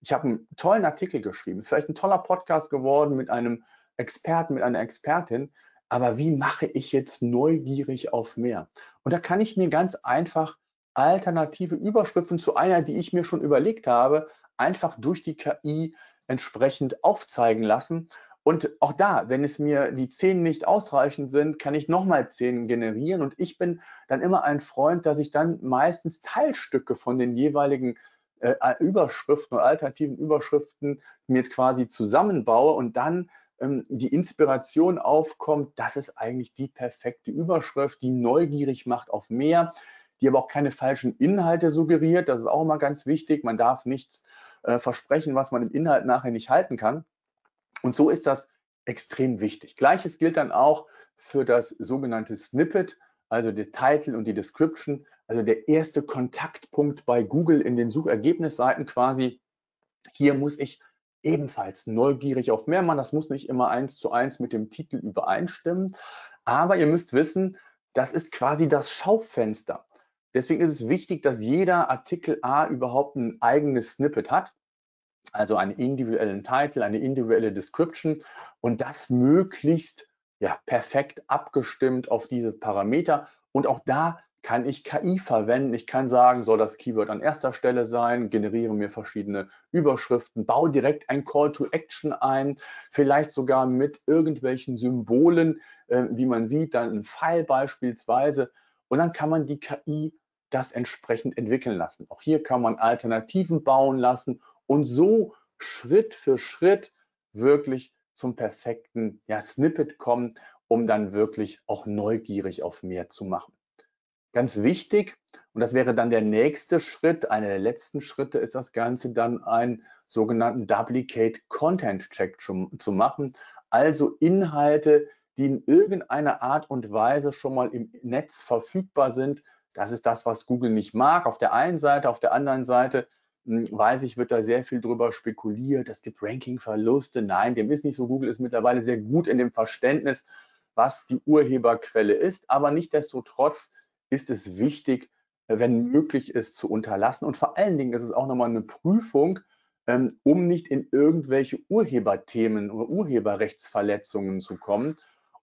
Ich habe einen tollen Artikel geschrieben. Es ist vielleicht ein toller Podcast geworden mit einem Experten, mit einer Expertin. Aber wie mache ich jetzt neugierig auf mehr? Und da kann ich mir ganz einfach alternative Überschriften zu einer, die ich mir schon überlegt habe, einfach durch die KI entsprechend aufzeigen lassen. Und auch da, wenn es mir die zehn nicht ausreichend sind, kann ich nochmal zehn generieren. Und ich bin dann immer ein Freund, dass ich dann meistens Teilstücke von den jeweiligen äh, Überschriften oder alternativen Überschriften mir quasi zusammenbaue und dann die Inspiration aufkommt, das ist eigentlich die perfekte Überschrift, die neugierig macht auf mehr, die aber auch keine falschen Inhalte suggeriert. Das ist auch immer ganz wichtig. Man darf nichts äh, versprechen, was man im Inhalt nachher nicht halten kann. Und so ist das extrem wichtig. Gleiches gilt dann auch für das sogenannte Snippet, also der Title und die Description, also der erste Kontaktpunkt bei Google in den Suchergebnisseiten quasi. Hier muss ich ebenfalls neugierig auf mehr machen. Das muss nicht immer eins zu eins mit dem Titel übereinstimmen. Aber ihr müsst wissen, das ist quasi das Schaufenster. Deswegen ist es wichtig, dass jeder Artikel A überhaupt ein eigenes Snippet hat, also einen individuellen Titel, eine individuelle Description und das möglichst ja, perfekt abgestimmt auf diese Parameter. Und auch da kann ich KI verwenden. Ich kann sagen, soll das Keyword an erster Stelle sein, generiere mir verschiedene Überschriften, baue direkt ein Call to Action ein, vielleicht sogar mit irgendwelchen Symbolen, äh, wie man sieht, dann ein Pfeil beispielsweise. Und dann kann man die KI das entsprechend entwickeln lassen. Auch hier kann man Alternativen bauen lassen und so Schritt für Schritt wirklich zum perfekten ja, Snippet kommen, um dann wirklich auch neugierig auf mehr zu machen. Ganz wichtig, und das wäre dann der nächste Schritt, einer der letzten Schritte, ist das Ganze dann einen sogenannten Duplicate Content Check zu, zu machen. Also Inhalte, die in irgendeiner Art und Weise schon mal im Netz verfügbar sind, das ist das, was Google nicht mag. Auf der einen Seite, auf der anderen Seite hm, weiß ich, wird da sehr viel drüber spekuliert. Es gibt Ranking-Verluste. Nein, dem ist nicht so. Google ist mittlerweile sehr gut in dem Verständnis, was die Urheberquelle ist. Aber nichtdestotrotz ist es wichtig, wenn möglich ist, zu unterlassen. Und vor allen Dingen ist es auch nochmal eine Prüfung, ähm, um nicht in irgendwelche Urheberthemen oder Urheberrechtsverletzungen zu kommen.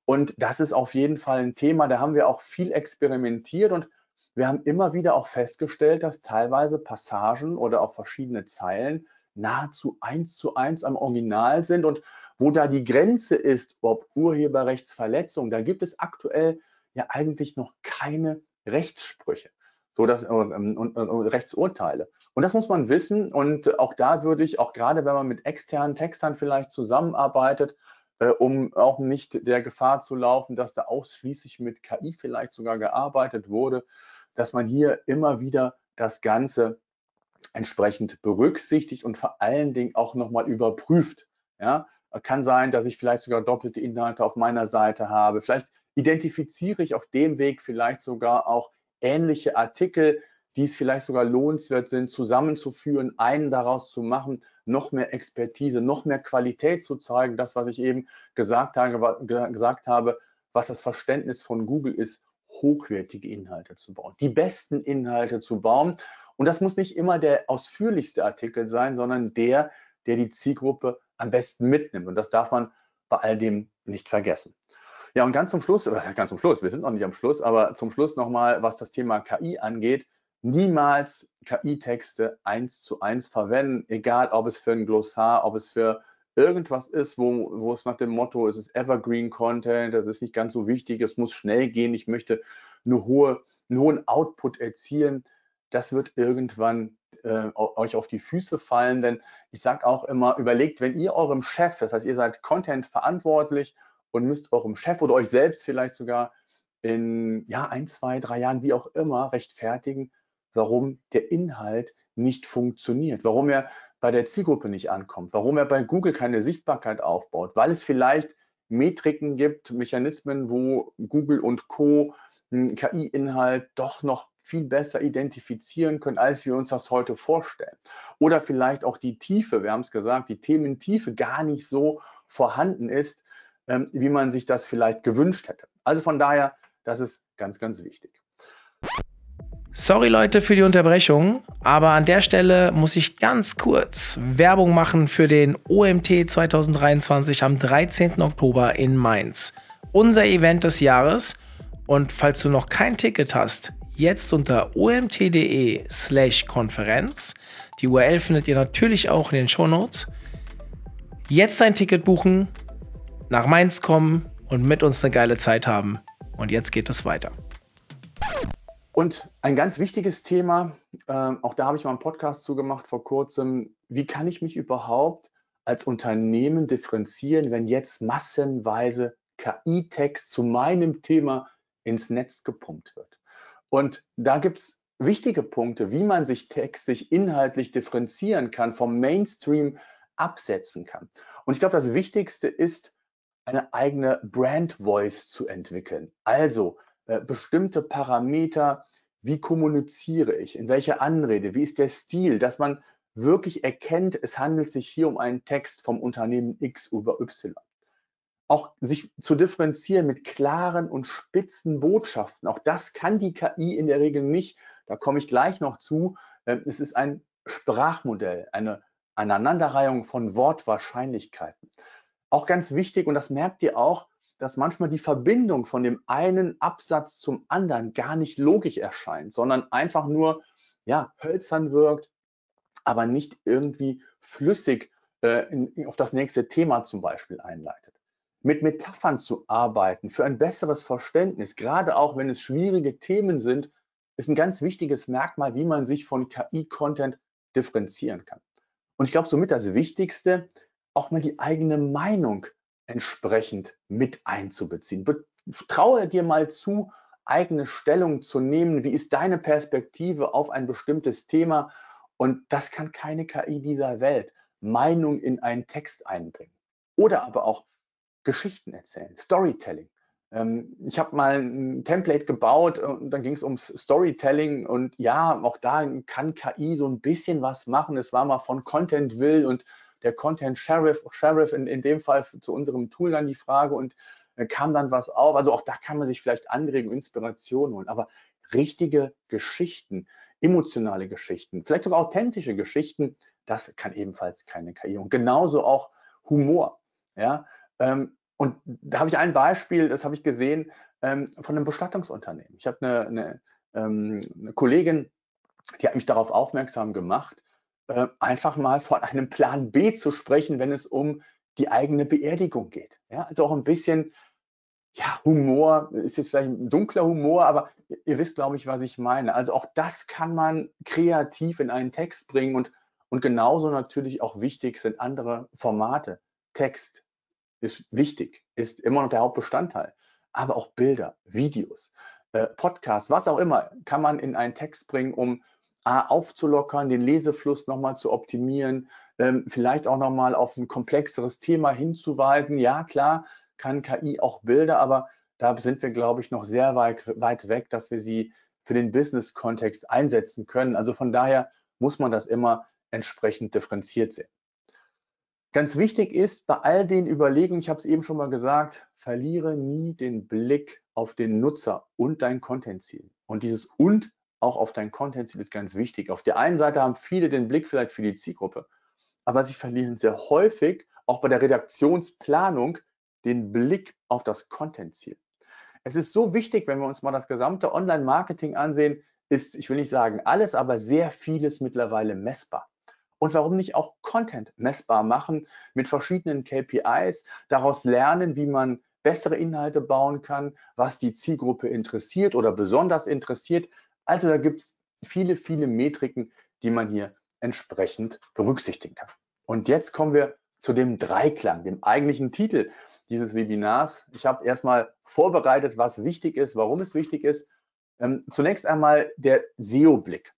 Und das ist auf jeden Fall ein Thema, da haben wir auch viel experimentiert und wir haben immer wieder auch festgestellt, dass teilweise Passagen oder auch verschiedene Zeilen nahezu eins zu eins am Original sind und wo da die Grenze ist, ob Urheberrechtsverletzung, da gibt es aktuell ja eigentlich noch keine Rechtssprüche so dass, ähm, und, und, und, Rechtsurteile. Und das muss man wissen. Und auch da würde ich, auch gerade wenn man mit externen Textern vielleicht zusammenarbeitet, äh, um auch nicht der Gefahr zu laufen, dass da ausschließlich mit KI vielleicht sogar gearbeitet wurde, dass man hier immer wieder das Ganze entsprechend berücksichtigt und vor allen Dingen auch nochmal überprüft. Ja, kann sein, dass ich vielleicht sogar doppelte Inhalte auf meiner Seite habe. Vielleicht identifiziere ich auf dem Weg vielleicht sogar auch ähnliche Artikel, die es vielleicht sogar lohnenswert sind, zusammenzuführen, einen daraus zu machen, noch mehr Expertise, noch mehr Qualität zu zeigen. Das, was ich eben gesagt habe, gesagt habe was das Verständnis von Google ist, hochwertige Inhalte zu bauen, die besten Inhalte zu bauen. Und das muss nicht immer der ausführlichste Artikel sein, sondern der, der die Zielgruppe am besten mitnimmt. Und das darf man bei all dem nicht vergessen. Ja, und ganz zum Schluss, oder ganz zum Schluss, wir sind noch nicht am Schluss, aber zum Schluss nochmal, was das Thema KI angeht, niemals KI-Texte eins zu eins verwenden, egal ob es für ein Glossar, ob es für irgendwas ist, wo, wo es nach dem Motto, es ist Evergreen Content, das ist nicht ganz so wichtig, es muss schnell gehen, ich möchte eine hohe, einen hohen Output erzielen, das wird irgendwann äh, euch auf die Füße fallen, denn ich sage auch immer, überlegt, wenn ihr eurem Chef, das heißt, ihr seid Content verantwortlich und müsst eurem Chef oder euch selbst vielleicht sogar in ja, ein, zwei, drei Jahren, wie auch immer, rechtfertigen, warum der Inhalt nicht funktioniert, warum er bei der Zielgruppe nicht ankommt, warum er bei Google keine Sichtbarkeit aufbaut, weil es vielleicht Metriken gibt, Mechanismen, wo Google und Co. KI-Inhalt doch noch viel besser identifizieren können, als wir uns das heute vorstellen. Oder vielleicht auch die Tiefe, wir haben es gesagt, die Thementiefe gar nicht so vorhanden ist, ähm, wie man sich das vielleicht gewünscht hätte. Also von daher, das ist ganz, ganz wichtig. Sorry Leute für die Unterbrechung, aber an der Stelle muss ich ganz kurz Werbung machen für den OMT 2023 am 13. Oktober in Mainz. Unser Event des Jahres. Und falls du noch kein Ticket hast, jetzt unter omt.de slash Konferenz. Die URL findet ihr natürlich auch in den Show Notes. Jetzt ein Ticket buchen, nach Mainz kommen und mit uns eine geile Zeit haben. Und jetzt geht es weiter. Und ein ganz wichtiges Thema, äh, auch da habe ich mal einen Podcast zugemacht vor kurzem, wie kann ich mich überhaupt als Unternehmen differenzieren, wenn jetzt massenweise KI-Text zu meinem Thema ins Netz gepumpt wird? Und da gibt es wichtige Punkte, wie man sich textlich inhaltlich differenzieren kann, vom Mainstream absetzen kann. Und ich glaube, das Wichtigste ist, eine eigene Brand Voice zu entwickeln. Also äh, bestimmte Parameter, wie kommuniziere ich, in welcher Anrede, wie ist der Stil, dass man wirklich erkennt, es handelt sich hier um einen Text vom Unternehmen X über Y. Auch sich zu differenzieren mit klaren und spitzen Botschaften, auch das kann die KI in der Regel nicht. Da komme ich gleich noch zu. Äh, es ist ein Sprachmodell, eine Aneinanderreihung von Wortwahrscheinlichkeiten. Auch ganz wichtig, und das merkt ihr auch, dass manchmal die Verbindung von dem einen Absatz zum anderen gar nicht logisch erscheint, sondern einfach nur ja, hölzern wirkt, aber nicht irgendwie flüssig äh, in, auf das nächste Thema zum Beispiel einleitet. Mit Metaphern zu arbeiten für ein besseres Verständnis, gerade auch wenn es schwierige Themen sind, ist ein ganz wichtiges Merkmal, wie man sich von KI-Content differenzieren kann. Und ich glaube, somit das Wichtigste, auch mal die eigene Meinung entsprechend mit einzubeziehen. Traue dir mal zu, eigene Stellung zu nehmen. Wie ist deine Perspektive auf ein bestimmtes Thema? Und das kann keine KI dieser Welt. Meinung in einen Text einbringen. Oder aber auch Geschichten erzählen, Storytelling. Ähm, ich habe mal ein Template gebaut und dann ging es ums Storytelling und ja, auch da kann KI so ein bisschen was machen. Es war mal von Content Will und der Content Sheriff, Sheriff in, in dem Fall zu unserem Tool dann die Frage und äh, kam dann was auf. Also auch da kann man sich vielleicht Anregung, Inspiration holen. Aber richtige Geschichten, emotionale Geschichten, vielleicht sogar authentische Geschichten, das kann ebenfalls keine KI. Und genauso auch Humor. Ja, ähm, und da habe ich ein Beispiel, das habe ich gesehen ähm, von einem Bestattungsunternehmen. Ich habe eine, eine, ähm, eine Kollegin, die hat mich darauf aufmerksam gemacht, äh, einfach mal von einem Plan B zu sprechen, wenn es um die eigene Beerdigung geht. Ja, also auch ein bisschen ja, Humor, ist jetzt vielleicht ein dunkler Humor, aber ihr wisst, glaube ich, was ich meine. Also auch das kann man kreativ in einen Text bringen und, und genauso natürlich auch wichtig sind andere Formate. Text ist wichtig, ist immer noch der Hauptbestandteil, aber auch Bilder, Videos, äh, Podcasts, was auch immer, kann man in einen Text bringen, um aufzulockern, den Lesefluss nochmal zu optimieren, ähm, vielleicht auch nochmal auf ein komplexeres Thema hinzuweisen. Ja, klar, kann KI auch Bilder, aber da sind wir, glaube ich, noch sehr weit, weit weg, dass wir sie für den Business-Kontext einsetzen können. Also von daher muss man das immer entsprechend differenziert sehen. Ganz wichtig ist bei all den Überlegungen, ich habe es eben schon mal gesagt, verliere nie den Blick auf den Nutzer und dein Content-Ziel. Und dieses und auch auf dein Content-Ziel ist ganz wichtig. Auf der einen Seite haben viele den Blick vielleicht für die Zielgruppe, aber sie verlieren sehr häufig auch bei der Redaktionsplanung den Blick auf das Content-Ziel. Es ist so wichtig, wenn wir uns mal das gesamte Online-Marketing ansehen, ist, ich will nicht sagen alles, aber sehr vieles mittlerweile messbar. Und warum nicht auch Content messbar machen mit verschiedenen KPIs, daraus lernen, wie man bessere Inhalte bauen kann, was die Zielgruppe interessiert oder besonders interessiert, also da gibt es viele, viele Metriken, die man hier entsprechend berücksichtigen kann. Und jetzt kommen wir zu dem Dreiklang, dem eigentlichen Titel dieses Webinars. Ich habe erstmal vorbereitet, was wichtig ist, warum es wichtig ist. Ähm, zunächst einmal der SEO-Blick.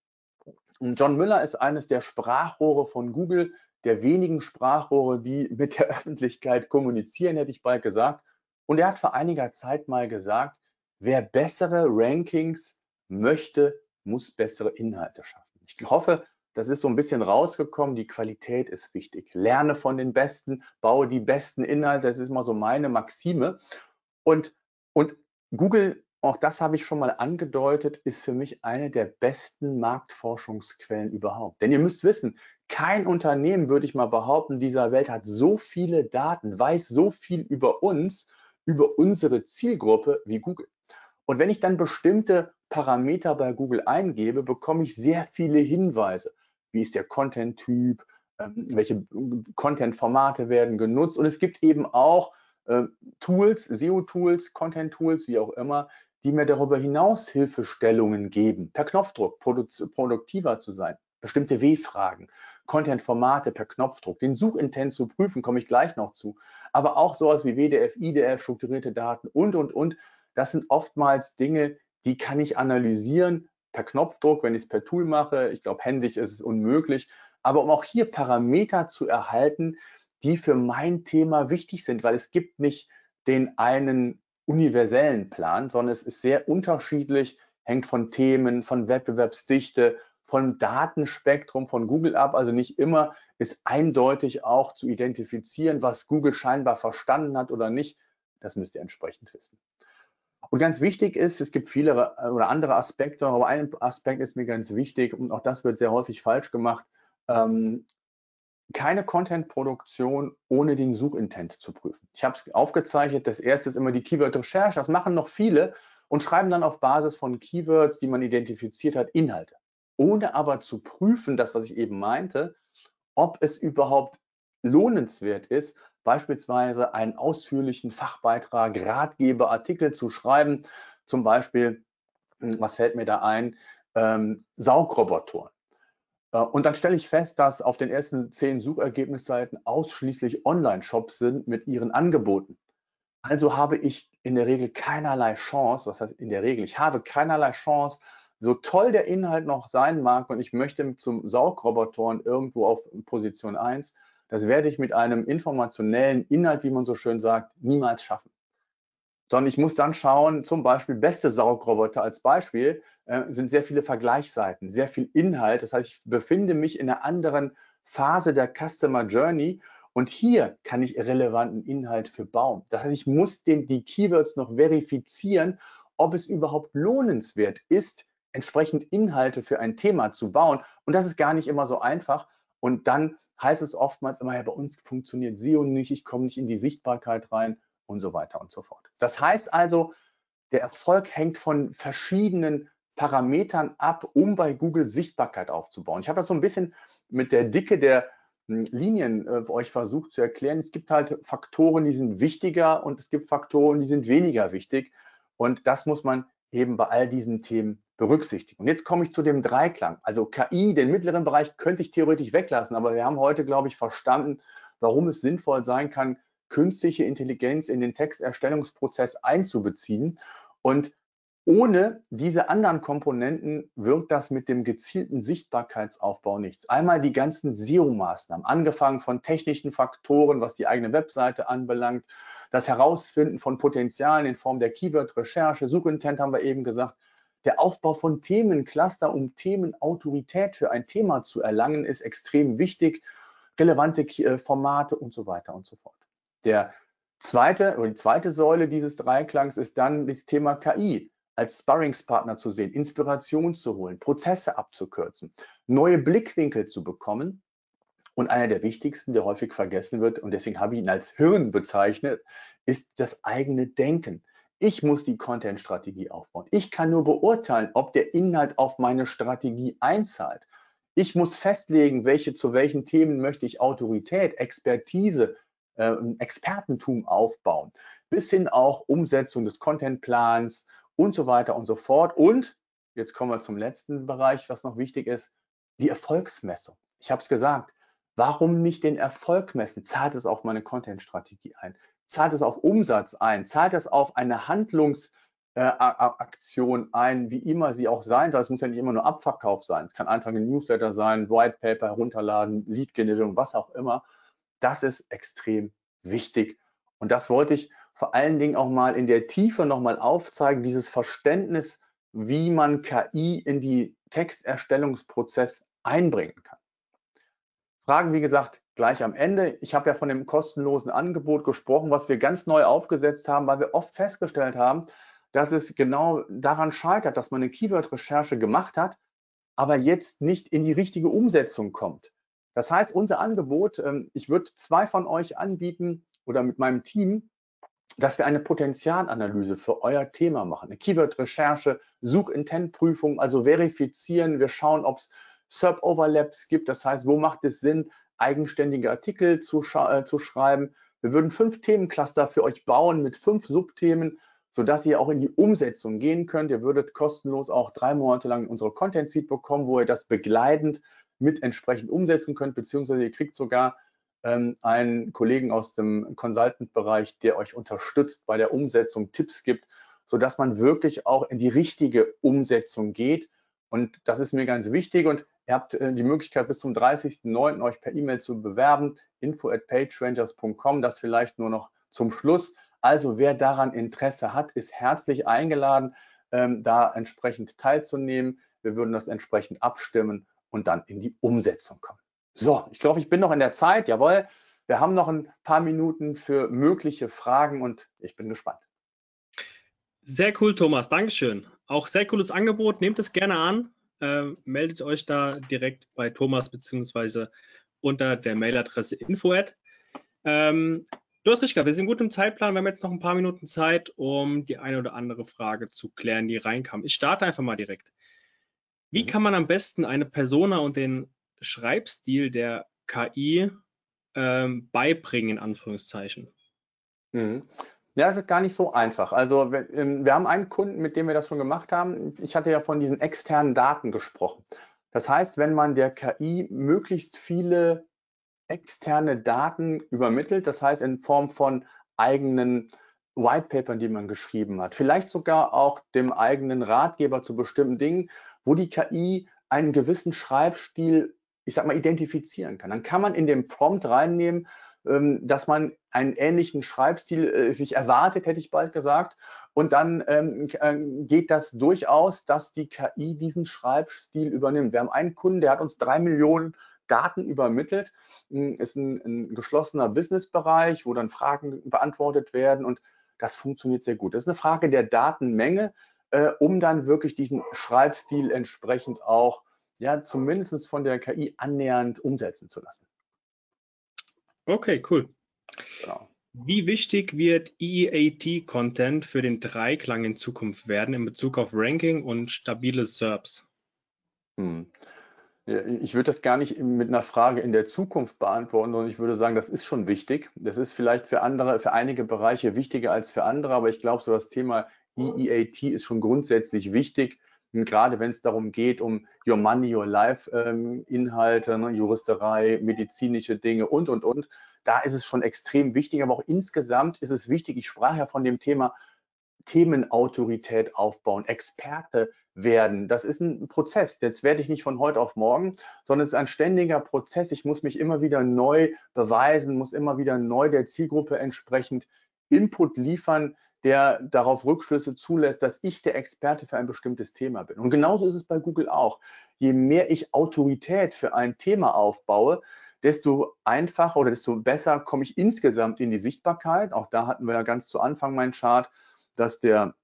John Müller ist eines der Sprachrohre von Google, der wenigen Sprachrohre, die mit der Öffentlichkeit kommunizieren, hätte ich bald gesagt. Und er hat vor einiger Zeit mal gesagt, wer bessere Rankings möchte, muss bessere Inhalte schaffen. Ich hoffe, das ist so ein bisschen rausgekommen. Die Qualität ist wichtig. Lerne von den Besten, baue die besten Inhalte. Das ist mal so meine Maxime. Und, und Google, auch das habe ich schon mal angedeutet, ist für mich eine der besten Marktforschungsquellen überhaupt. Denn ihr müsst wissen, kein Unternehmen, würde ich mal behaupten, dieser Welt hat so viele Daten, weiß so viel über uns, über unsere Zielgruppe wie Google. Und wenn ich dann bestimmte Parameter bei Google eingebe, bekomme ich sehr viele Hinweise wie ist der Content-Typ, ähm, welche äh, Content-Formate werden genutzt. Und es gibt eben auch äh, Tools, SEO-Tools, Content-Tools, wie auch immer, die mir darüber hinaus Hilfestellungen geben, per Knopfdruck produktiver zu sein. Bestimmte W-Fragen, Content-Formate per Knopfdruck, den Suchintent zu prüfen, komme ich gleich noch zu. Aber auch sowas wie WDF, IDF, strukturierte Daten und, und, und. Das sind oftmals Dinge, die kann ich analysieren, per Knopfdruck, wenn ich es per Tool mache. Ich glaube, händisch ist es unmöglich. Aber um auch hier Parameter zu erhalten, die für mein Thema wichtig sind, weil es gibt nicht den einen universellen Plan, sondern es ist sehr unterschiedlich, hängt von Themen, von Wettbewerbsdichte, von Datenspektrum von Google ab. Also nicht immer ist eindeutig auch zu identifizieren, was Google scheinbar verstanden hat oder nicht. Das müsst ihr entsprechend wissen. Und ganz wichtig ist, es gibt viele äh, oder andere Aspekte, aber ein Aspekt ist mir ganz wichtig und auch das wird sehr häufig falsch gemacht. Ähm, keine Content-Produktion ohne den Suchintent zu prüfen. Ich habe es aufgezeichnet. Das erste ist immer die Keyword-Recherche. Das machen noch viele und schreiben dann auf Basis von Keywords, die man identifiziert hat, Inhalte. Ohne aber zu prüfen, das, was ich eben meinte, ob es überhaupt lohnenswert ist, beispielsweise einen ausführlichen Fachbeitrag, Ratgeber, Artikel zu schreiben. Zum Beispiel, hm, was fällt mir da ein? Ähm, Saugrobotoren. Äh, und dann stelle ich fest, dass auf den ersten zehn Suchergebnisseiten ausschließlich Online-Shops sind mit ihren Angeboten. Also habe ich in der Regel keinerlei Chance, was heißt in der Regel, ich habe keinerlei Chance, so toll der Inhalt noch sein mag und ich möchte zum Saugrobotoren irgendwo auf Position 1, das werde ich mit einem informationellen Inhalt, wie man so schön sagt, niemals schaffen. Sondern ich muss dann schauen, zum Beispiel beste Saugroboter als Beispiel, äh, sind sehr viele Vergleichsseiten, sehr viel Inhalt. Das heißt, ich befinde mich in einer anderen Phase der Customer Journey und hier kann ich relevanten Inhalt für bauen. Das heißt, ich muss den, die Keywords noch verifizieren, ob es überhaupt lohnenswert ist, entsprechend Inhalte für ein Thema zu bauen. Und das ist gar nicht immer so einfach. Und dann heißt es oftmals immer, ja, bei uns funktioniert SEO nicht, ich komme nicht in die Sichtbarkeit rein und so weiter und so fort. Das heißt also, der Erfolg hängt von verschiedenen Parametern ab, um bei Google Sichtbarkeit aufzubauen. Ich habe das so ein bisschen mit der Dicke der hm, Linien äh, euch versucht zu erklären. Es gibt halt Faktoren, die sind wichtiger und es gibt Faktoren, die sind weniger wichtig. Und das muss man eben bei all diesen Themen berücksichtigen. Und jetzt komme ich zu dem Dreiklang. Also KI, den mittleren Bereich könnte ich theoretisch weglassen, aber wir haben heute, glaube ich, verstanden, warum es sinnvoll sein kann, künstliche Intelligenz in den Texterstellungsprozess einzubeziehen. Und ohne diese anderen Komponenten wirkt das mit dem gezielten Sichtbarkeitsaufbau nichts. Einmal die ganzen SEO-Maßnahmen, angefangen von technischen Faktoren, was die eigene Webseite anbelangt, das Herausfinden von Potenzialen in Form der Keyword-Recherche, Suchintent haben wir eben gesagt, der Aufbau von Themencluster, um Themenautorität für ein Thema zu erlangen, ist extrem wichtig. Relevante äh, Formate und so weiter und so fort. Der zweite oder die zweite Säule dieses Dreiklangs ist dann das Thema KI als Sparringspartner zu sehen, Inspiration zu holen, Prozesse abzukürzen, neue Blickwinkel zu bekommen. Und einer der wichtigsten, der häufig vergessen wird, und deswegen habe ich ihn als Hirn bezeichnet, ist das eigene Denken. Ich muss die Content-Strategie aufbauen. Ich kann nur beurteilen, ob der Inhalt auf meine Strategie einzahlt. Ich muss festlegen, welche zu welchen Themen möchte ich Autorität, Expertise, äh, Expertentum aufbauen, bis hin auch Umsetzung des Contentplans und so weiter und so fort. Und jetzt kommen wir zum letzten Bereich, was noch wichtig ist, die Erfolgsmessung. Ich habe es gesagt, warum nicht den Erfolg messen? Zahlt es auf meine Content-Strategie ein? Zahlt es auf Umsatz ein? Zahlt es auf eine Handlungs- äh, ein, wie immer sie auch sein soll. Es muss ja nicht immer nur Abverkauf sein. Es kann einfach ein Newsletter sein, White Paper herunterladen, Lead-Generierung, was auch immer. Das ist extrem wichtig. Und das wollte ich vor allen Dingen auch mal in der Tiefe nochmal aufzeigen, dieses Verständnis, wie man KI in die Texterstellungsprozess einbringen kann. Fragen, wie gesagt, gleich am Ende. Ich habe ja von dem kostenlosen Angebot gesprochen, was wir ganz neu aufgesetzt haben, weil wir oft festgestellt haben, dass es genau daran scheitert, dass man eine Keyword-Recherche gemacht hat, aber jetzt nicht in die richtige Umsetzung kommt. Das heißt, unser Angebot, ähm, ich würde zwei von euch anbieten oder mit meinem Team, dass wir eine Potenzialanalyse für euer Thema machen. Eine Keyword-Recherche, Such-Intent-Prüfung, also verifizieren. Wir schauen, ob es SERP-Overlaps gibt. Das heißt, wo macht es Sinn, eigenständige Artikel zu, äh, zu schreiben. Wir würden fünf Themencluster für euch bauen mit fünf Subthemen sodass ihr auch in die Umsetzung gehen könnt. Ihr würdet kostenlos auch drei Monate lang unsere Content Suite bekommen, wo ihr das begleitend mit entsprechend umsetzen könnt, beziehungsweise ihr kriegt sogar ähm, einen Kollegen aus dem Consultant-Bereich, der euch unterstützt bei der Umsetzung, Tipps gibt, sodass man wirklich auch in die richtige Umsetzung geht. Und das ist mir ganz wichtig. Und ihr habt äh, die Möglichkeit, bis zum 30.09. euch per E-Mail zu bewerben, info at pagerangers.com. Das vielleicht nur noch zum Schluss. Also wer daran Interesse hat, ist herzlich eingeladen, ähm, da entsprechend teilzunehmen. Wir würden das entsprechend abstimmen und dann in die Umsetzung kommen. So, ich glaube, ich bin noch in der Zeit. Jawohl, wir haben noch ein paar Minuten für mögliche Fragen und ich bin gespannt. Sehr cool, Thomas. Dankeschön. Auch sehr cooles Angebot. Nehmt es gerne an. Äh, meldet euch da direkt bei Thomas beziehungsweise unter der Mailadresse info. Ähm, Du hast richtig, wir sind gut im Zeitplan. Wir haben jetzt noch ein paar Minuten Zeit, um die eine oder andere Frage zu klären, die reinkam. Ich starte einfach mal direkt. Wie mhm. kann man am besten eine Persona und den Schreibstil der KI ähm, beibringen, in Anführungszeichen? Mhm. Ja, das ist gar nicht so einfach. Also wir, ähm, wir, haben einen Kunden, mit dem wir das schon gemacht haben. Ich hatte ja von diesen externen Daten gesprochen. Das heißt, wenn man der KI möglichst viele externe Daten übermittelt, das heißt in Form von eigenen Whitepapern, die man geschrieben hat, vielleicht sogar auch dem eigenen Ratgeber zu bestimmten Dingen, wo die KI einen gewissen Schreibstil, ich sag mal, identifizieren kann. Dann kann man in den Prompt reinnehmen, dass man einen ähnlichen Schreibstil äh, sich erwartet, hätte ich bald gesagt. Und dann ähm, äh, geht das durchaus, dass die KI diesen Schreibstil übernimmt. Wir haben einen Kunden, der hat uns drei Millionen Daten übermittelt. Hm, ist ein, ein geschlossener Businessbereich, wo dann Fragen beantwortet werden und das funktioniert sehr gut. Das ist eine Frage der Datenmenge, äh, um dann wirklich diesen Schreibstil entsprechend auch ja, zumindest von der KI annähernd umsetzen zu lassen. Okay, cool. Genau. Wie wichtig wird EEAT-Content für den Dreiklang in Zukunft werden in Bezug auf Ranking und stabile SERPs? Hm. Ich würde das gar nicht mit einer Frage in der Zukunft beantworten, sondern ich würde sagen, das ist schon wichtig. Das ist vielleicht für andere, für einige Bereiche wichtiger als für andere, aber ich glaube, so das Thema EEAT ist schon grundsätzlich wichtig. Und gerade wenn es darum geht, um Your Money, Your Life ähm, ne, Juristerei, medizinische Dinge und, und, und, da ist es schon extrem wichtig. Aber auch insgesamt ist es wichtig, ich sprach ja von dem Thema Themenautorität aufbauen, Experte werden. Das ist ein Prozess. Jetzt werde ich nicht von heute auf morgen, sondern es ist ein ständiger Prozess. Ich muss mich immer wieder neu beweisen, muss immer wieder neu der Zielgruppe entsprechend Input liefern, der darauf Rückschlüsse zulässt, dass ich der Experte für ein bestimmtes Thema bin. Und genauso ist es bei Google auch. Je mehr ich Autorität für ein Thema aufbaue, desto einfacher oder desto besser komme ich insgesamt in die Sichtbarkeit. Auch da hatten wir ja ganz zu Anfang meinen Chart dass der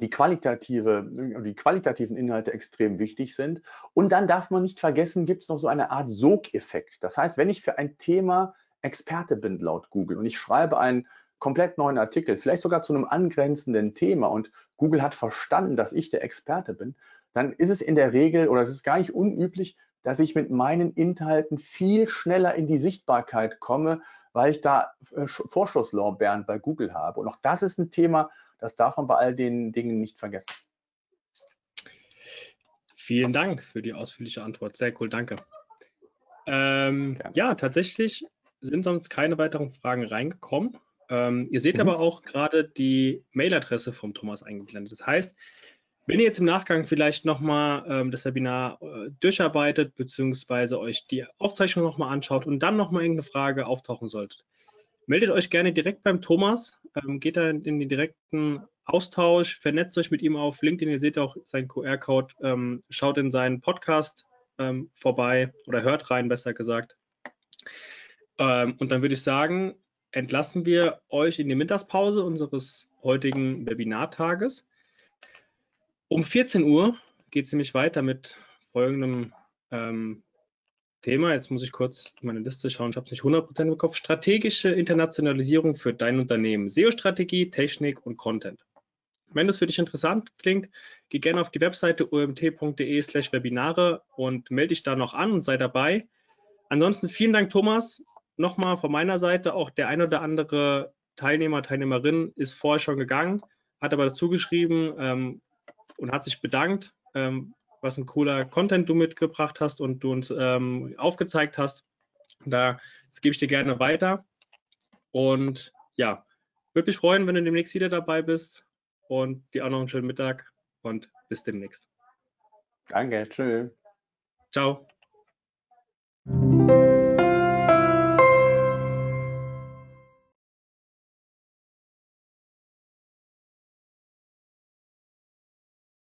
die qualitative, die qualitativen Inhalte extrem wichtig sind. Und dann darf man nicht vergessen, gibt es noch so eine Art Sogeffekt. Das heißt, wenn ich für ein Thema Experte bin laut Google und ich schreibe einen komplett neuen Artikel, vielleicht sogar zu einem angrenzenden Thema und Google hat verstanden, dass ich der Experte bin, dann ist es in der Regel oder es ist gar nicht unüblich, dass ich mit meinen Inhalten viel schneller in die Sichtbarkeit komme, weil ich da äh, Vorschusslorbeeren bei Google habe. Und auch das ist ein Thema, das darf man bei all den Dingen nicht vergessen. Vielen Dank für die ausführliche Antwort. Sehr cool, danke. Ähm, ja, tatsächlich sind sonst keine weiteren Fragen reingekommen. Ähm, ihr seht mhm. aber auch gerade die Mailadresse vom Thomas eingeblendet. Das heißt, wenn ihr jetzt im Nachgang vielleicht nochmal ähm, das Webinar äh, durcharbeitet, beziehungsweise euch die Aufzeichnung nochmal anschaut und dann nochmal irgendeine Frage auftauchen sollte, meldet euch gerne direkt beim Thomas, ähm, geht da in, in, den direkten Austausch, vernetzt euch mit ihm auf LinkedIn, ihr seht auch seinen QR-Code, ähm, schaut in seinen Podcast ähm, vorbei oder hört rein, besser gesagt. Ähm, und dann würde ich sagen, entlassen wir euch in die Mittagspause unseres heutigen Webinartages. Um 14 Uhr geht es nämlich weiter mit folgendem ähm, Thema. Jetzt muss ich kurz meine Liste schauen, ich habe es nicht 100% im Kopf. Strategische Internationalisierung für dein Unternehmen. SEO-Strategie, Technik und Content. Wenn das für dich interessant klingt, geh gerne auf die Webseite omt.de slash Webinare und melde dich da noch an und sei dabei. Ansonsten vielen Dank, Thomas. Nochmal von meiner Seite, auch der ein oder andere Teilnehmer, Teilnehmerin ist vorher schon gegangen, hat aber dazu geschrieben, ähm, und hat sich bedankt, ähm, was ein cooler Content du mitgebracht hast und du uns ähm, aufgezeigt hast. Da, das gebe ich dir gerne weiter. Und ja, würde mich freuen, wenn du demnächst wieder dabei bist. Und dir auch noch einen schönen Mittag und bis demnächst. Danke, tschüss. Ciao.